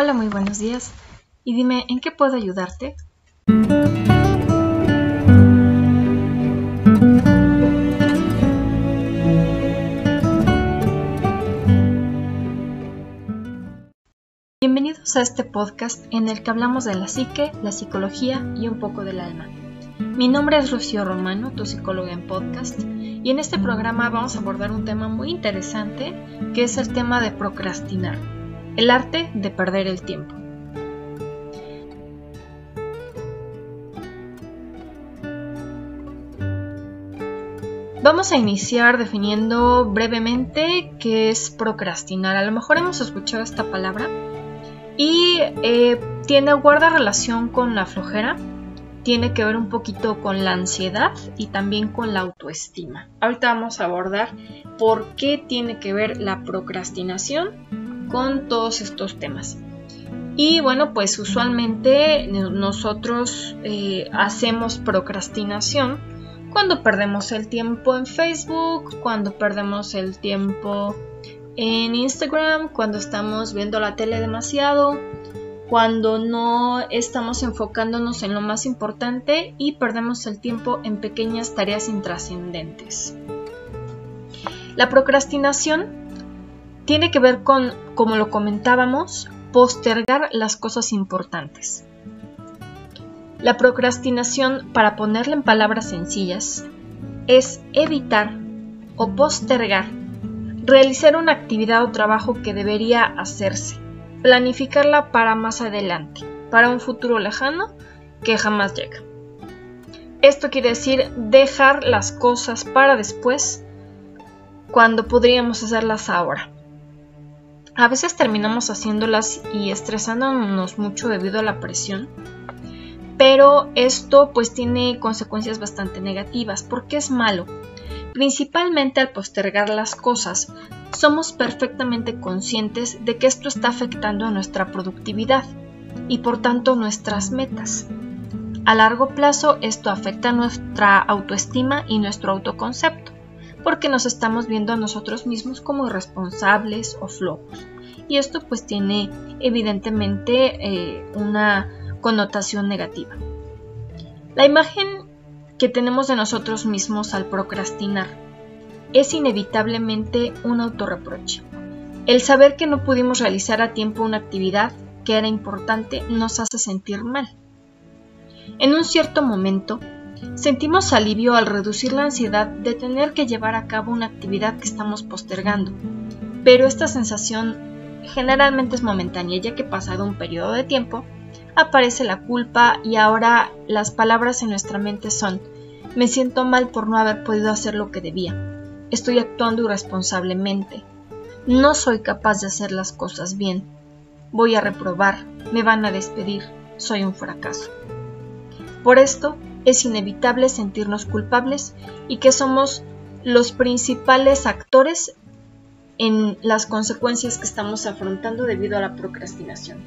Hola, muy buenos días. Y dime, ¿en qué puedo ayudarte? Bienvenidos a este podcast en el que hablamos de la psique, la psicología y un poco del alma. Mi nombre es Rocío Romano, tu psicóloga en podcast, y en este programa vamos a abordar un tema muy interesante que es el tema de procrastinar, el arte de perder el tiempo. Vamos a iniciar definiendo brevemente qué es procrastinar. A lo mejor hemos escuchado esta palabra y eh, tiene guarda relación con la flojera, tiene que ver un poquito con la ansiedad y también con la autoestima. Ahorita vamos a abordar por qué tiene que ver la procrastinación con todos estos temas. Y bueno, pues usualmente nosotros eh, hacemos procrastinación cuando perdemos el tiempo en Facebook, cuando perdemos el tiempo en Instagram, cuando estamos viendo la tele demasiado, cuando no estamos enfocándonos en lo más importante y perdemos el tiempo en pequeñas tareas intrascendentes. La procrastinación tiene que ver con, como lo comentábamos, postergar las cosas importantes. La procrastinación, para ponerla en palabras sencillas, es evitar o postergar realizar una actividad o trabajo que debería hacerse planificarla para más adelante, para un futuro lejano que jamás llega. Esto quiere decir dejar las cosas para después cuando podríamos hacerlas ahora. A veces terminamos haciéndolas y estresándonos mucho debido a la presión, pero esto pues tiene consecuencias bastante negativas porque es malo. Principalmente al postergar las cosas, somos perfectamente conscientes de que esto está afectando a nuestra productividad y por tanto nuestras metas. A largo plazo esto afecta nuestra autoestima y nuestro autoconcepto, porque nos estamos viendo a nosotros mismos como irresponsables o flojos. Y esto pues tiene evidentemente eh, una connotación negativa. La imagen que tenemos de nosotros mismos al procrastinar es inevitablemente un autorreproche. El saber que no pudimos realizar a tiempo una actividad que era importante nos hace sentir mal. En un cierto momento, sentimos alivio al reducir la ansiedad de tener que llevar a cabo una actividad que estamos postergando, pero esta sensación generalmente es momentánea ya que pasado un periodo de tiempo, aparece la culpa y ahora las palabras en nuestra mente son me siento mal por no haber podido hacer lo que debía Estoy actuando irresponsablemente. No soy capaz de hacer las cosas bien. Voy a reprobar. Me van a despedir. Soy un fracaso. Por esto es inevitable sentirnos culpables y que somos los principales actores en las consecuencias que estamos afrontando debido a la procrastinación.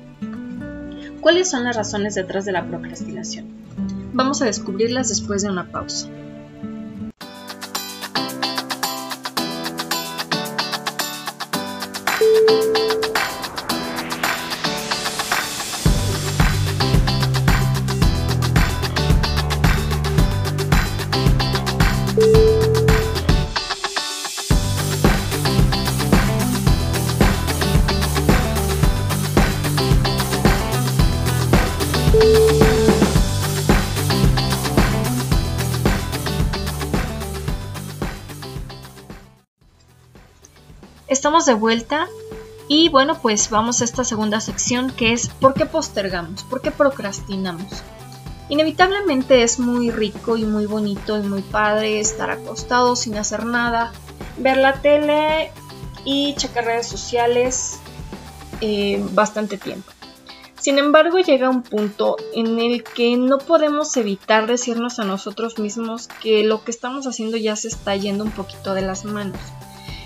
¿Cuáles son las razones detrás de la procrastinación? Vamos a descubrirlas después de una pausa. De vuelta y bueno, pues vamos a esta segunda sección que es ¿por qué postergamos? ¿Por qué procrastinamos? Inevitablemente es muy rico y muy bonito y muy padre estar acostado sin hacer nada, ver la tele y checar redes sociales eh, bastante tiempo. Sin embargo, llega un punto en el que no podemos evitar decirnos a nosotros mismos que lo que estamos haciendo ya se está yendo un poquito de las manos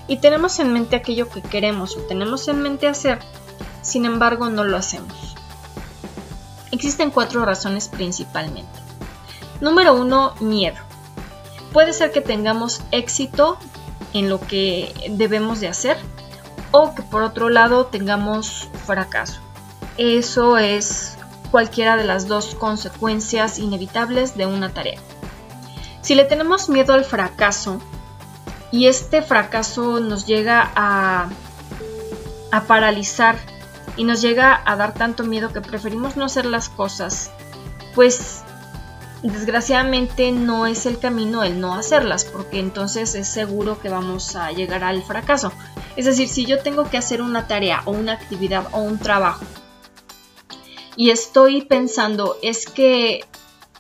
y tenemos en mente aquello que queremos o tenemos en mente hacer, sin embargo no lo hacemos. Existen cuatro razones principalmente. Número uno, miedo. Puede ser que tengamos éxito en lo que debemos de hacer o que por otro lado tengamos fracaso. eso es cualquiera de las dos consecuencias inevitables de una tarea. Si le tenemos miedo al fracaso y este fracaso nos llega a, paralizar y nos llega a dar tanto miedo que preferimos no hacer las cosas, pues desgraciadamente no es el camino el no hacerlas, porque entonces es seguro que vamos a llegar al fracaso. Es decir, si yo tengo que hacer una tarea o una actividad o un trabajo y estoy pensando es que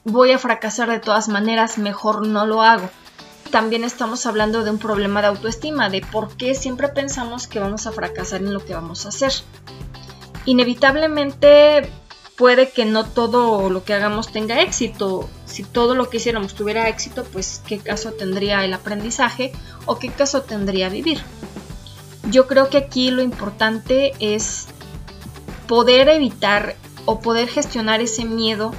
voy a fracasar de todas maneras, mejor no lo hago. También estamos hablando de un problema de autoestima, de por qué siempre pensamos que vamos a fracasar en lo que vamos a hacer. Inevitablemente puede que no todo lo que hagamos tenga éxito. Si todo lo que hiciéramos tuviera éxito, pues qué caso tendría el aprendizaje o qué caso tendría vivir. Yo creo que aquí lo importante es poder evitar o poder gestionar ese miedo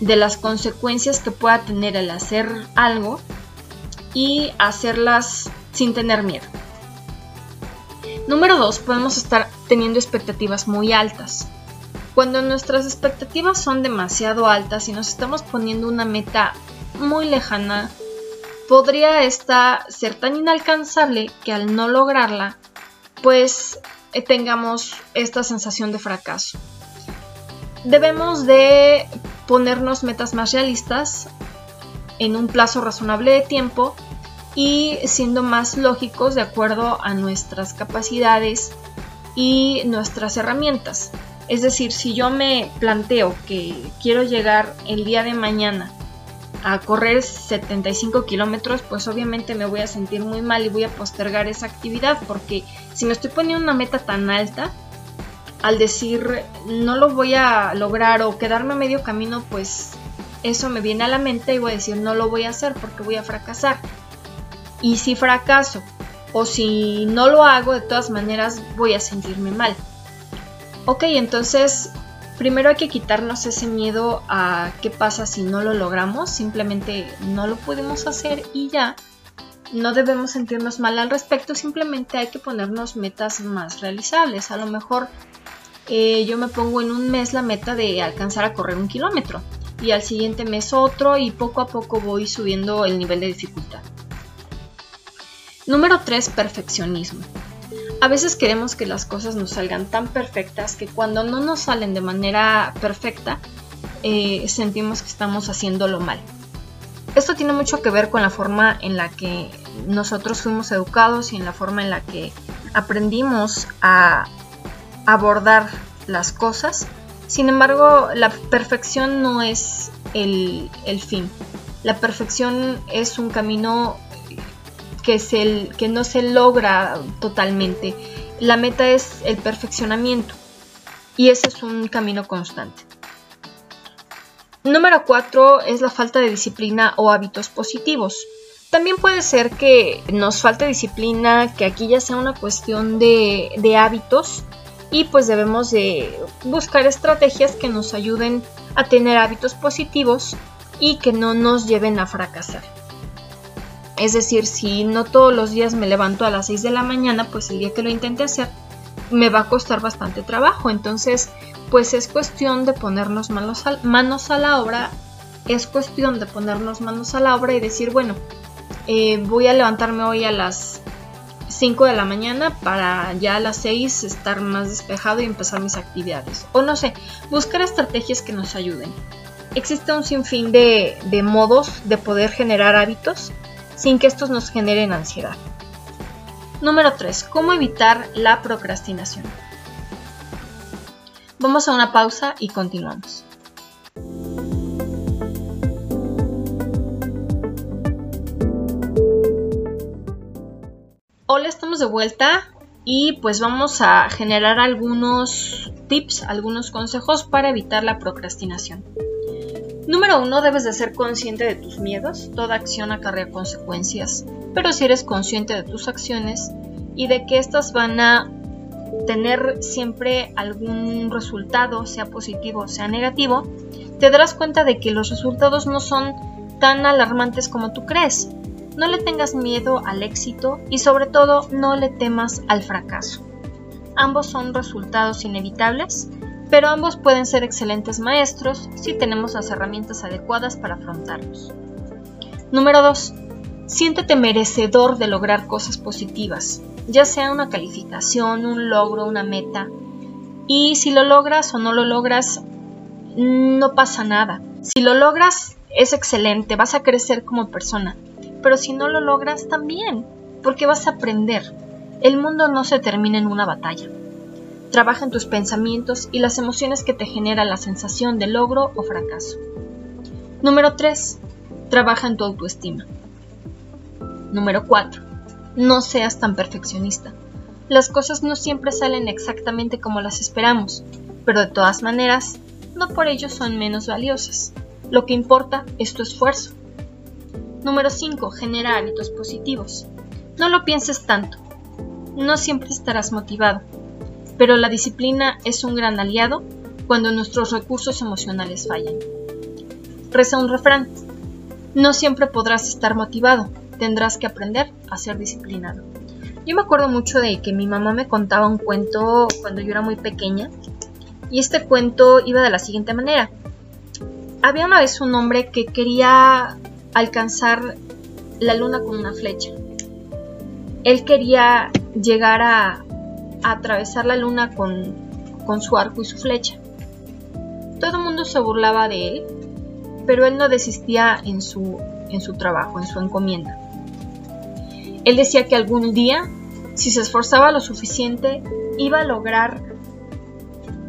de las consecuencias que pueda tener el hacer algo y hacerlas sin tener miedo. Número 2. Podemos estar teniendo expectativas muy altas. Cuando nuestras expectativas son demasiado altas y nos estamos poniendo una meta muy lejana, podría esta ser tan inalcanzable que al no lograrla, pues eh, tengamos esta sensación de fracaso. Debemos de ponernos metas más realistas en un plazo razonable de tiempo y siendo más lógicos de acuerdo a nuestras capacidades y nuestras herramientas. Es decir, si yo me planteo que quiero llegar el día de mañana a correr 75 kilómetros, pues obviamente me voy a sentir muy mal y voy a postergar esa actividad porque si me estoy poniendo una meta tan alta, al decir no lo voy a lograr o quedarme a medio camino, pues eso me viene a la mente y voy a decir no lo voy a hacer porque voy a fracasar. Y si fracaso o si no lo hago, de todas maneras voy a sentirme mal. Ok, entonces primero hay que quitarnos ese miedo a qué pasa si no lo logramos, simplemente no lo podemos hacer y ya. No debemos sentirnos mal al respecto, simplemente hay que ponernos metas más realizables. A lo mejor eh, yo me pongo en un mes la meta de alcanzar a correr un kilómetro y al siguiente mes otro y poco a poco voy subiendo el nivel de dificultad. Número 3. Perfeccionismo. A veces queremos que las cosas nos salgan tan perfectas que cuando no nos salen de manera perfecta, eh, sentimos que estamos haciéndolo mal. Esto tiene mucho que ver con la forma en la que nosotros fuimos educados y en la forma en la que aprendimos a abordar las cosas. Sin embargo, la perfección no es el, el fin. La perfección es un camino que, que no se logra totalmente. La meta es el perfeccionamiento y ese es un camino constante. Número 4 es la falta de disciplina o hábitos positivos. También puede ser que nos falte disciplina, que aquí ya sea una cuestión de, de hábitos y pues debemos de buscar estrategias que nos ayuden a tener hábitos positivos y que no nos lleven a fracasar. Es decir, si no todos los días me levanto a las 6 de la mañana, pues el día que lo intente hacer me va a costar bastante trabajo. Entonces, pues es cuestión de ponernos manos a, manos a la obra. Es cuestión de ponernos manos a la obra y decir, bueno, eh, voy a levantarme hoy a las 5 de la mañana para ya a las 6 estar más despejado y empezar mis actividades. O no sé, buscar estrategias que nos ayuden. Existe un sinfín de, de modos de poder generar hábitos sin que estos nos generen ansiedad. Número 3. ¿Cómo evitar la procrastinación? Vamos a una pausa y continuamos. Hola, estamos de vuelta y pues vamos a generar algunos tips, algunos consejos para evitar la procrastinación. Número uno, debes de ser consciente de tus miedos. Toda acción acarrea consecuencias, pero si eres consciente de tus acciones y de que éstas van a tener siempre algún resultado, sea positivo o sea negativo, te darás cuenta de que los resultados no son tan alarmantes como tú crees. No le tengas miedo al éxito y sobre todo no le temas al fracaso. Ambos son resultados inevitables, pero ambos pueden ser excelentes maestros si tenemos las herramientas adecuadas para afrontarlos. Número 2. Siéntete merecedor de lograr cosas positivas, ya sea una calificación, un logro, una meta. Y si lo logras o no lo logras, no pasa nada. Si lo logras, es excelente, vas a crecer como persona. Pero si no lo logras, también, porque vas a aprender. El mundo no se termina en una batalla. Trabaja en tus pensamientos y las emociones que te generan la sensación de logro o fracaso. Número 3. Trabaja en tu autoestima. Número 4. No seas tan perfeccionista. Las cosas no siempre salen exactamente como las esperamos, pero de todas maneras, no por ello son menos valiosas. Lo que importa es tu esfuerzo. Número 5. Genera hábitos positivos. No lo pienses tanto. No siempre estarás motivado, pero la disciplina es un gran aliado cuando nuestros recursos emocionales fallan. Reza un refrán. No siempre podrás estar motivado, tendrás que aprender a ser disciplinado. Yo me acuerdo mucho de que mi mamá me contaba un cuento cuando yo era muy pequeña y este cuento iba de la siguiente manera. Había una vez un hombre que quería alcanzar la luna con una flecha. Él quería llegar a atravesar la luna con, su arco y su flecha. Todo el mundo se burlaba de él, pero él no desistía en su trabajo, en su encomienda. Él decía que algún día, si se esforzaba lo suficiente, iba a lograr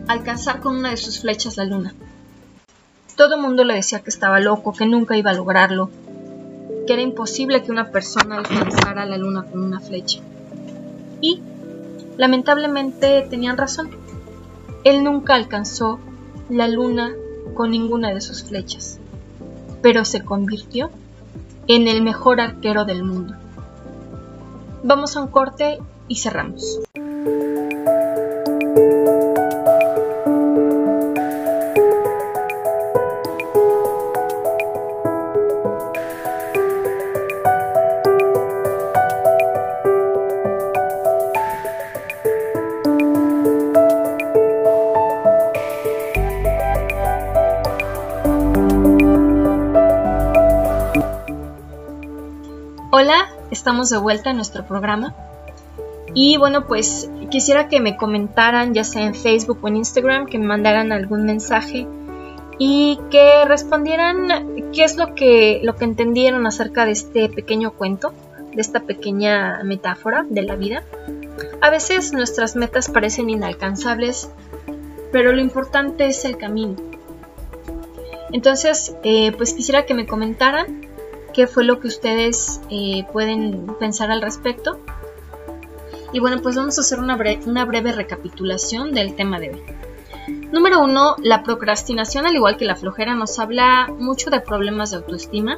alcanzar con una de sus flechas la luna. Todo el mundo le decía que estaba loco, que nunca iba a lograrlo, que era imposible que una persona alcanzara la luna con una flecha. Y Lamentablemente tenían razón. Él nunca alcanzó la luna con ninguna de sus flechas, pero se convirtió en el mejor arquero del mundo. Vamos a un corte y cerramos. Hola, estamos de vuelta en nuestro programa. Y bueno, pues quisiera que me comentaran, ya sea en Facebook o en Instagram, que me mandaran algún mensaje y que respondieran qué es lo que, lo que entendieron acerca de este pequeño cuento, de esta pequeña metáfora de la vida. A veces nuestras metas parecen inalcanzables, pero lo importante es el camino. Entonces, eh, pues quisiera que me comentaran qué fue lo que ustedes eh, pueden pensar al respecto. Y bueno, pues vamos a hacer una, una breve recapitulación del tema de hoy. Número uno, la procrastinación, al igual que la flojera, nos habla mucho de problemas de autoestima,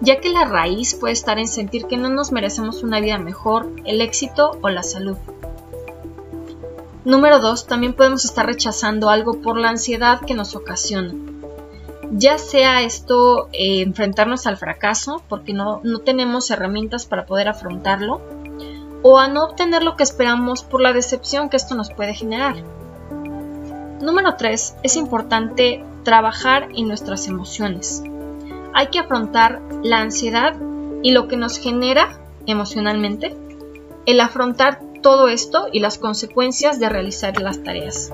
ya que la raíz puede estar en sentir que no nos merecemos una vida mejor, el éxito o la salud. Número dos, también podemos estar rechazando algo por la ansiedad que nos ocasiona ya sea esto eh, enfrentarnos al fracaso porque no, no tenemos herramientas para poder afrontarlo, o a no obtener lo que esperamos por la decepción que esto nos puede generar. Número 3. Es importante trabajar en nuestras emociones. Hay que afrontar la ansiedad y lo que nos genera emocionalmente, el afrontar todo esto y las consecuencias de realizar las tareas.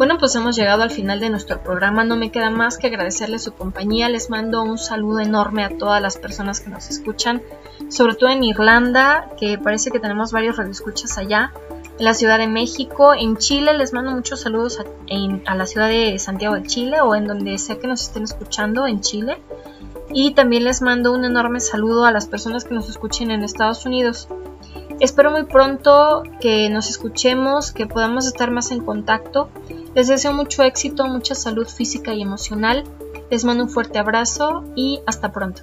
Bueno, pues hemos llegado al final de nuestro programa. No me queda más que agradecerles su compañía. Les mando un saludo enorme a todas las personas que nos escuchan, sobre todo en Irlanda, que parece que tenemos varios radioescuchas allá, en la Ciudad de México, en Chile. Les mando muchos saludos a, la ciudad de Santiago de Chile o en donde sea que nos estén escuchando en Chile. Y también les mando un enorme saludo a las personas que nos escuchen en Estados Unidos. Espero muy pronto que nos escuchemos, que podamos estar más en contacto. Les deseo mucho éxito, mucha salud física y emocional. Les mando un fuerte abrazo y hasta pronto.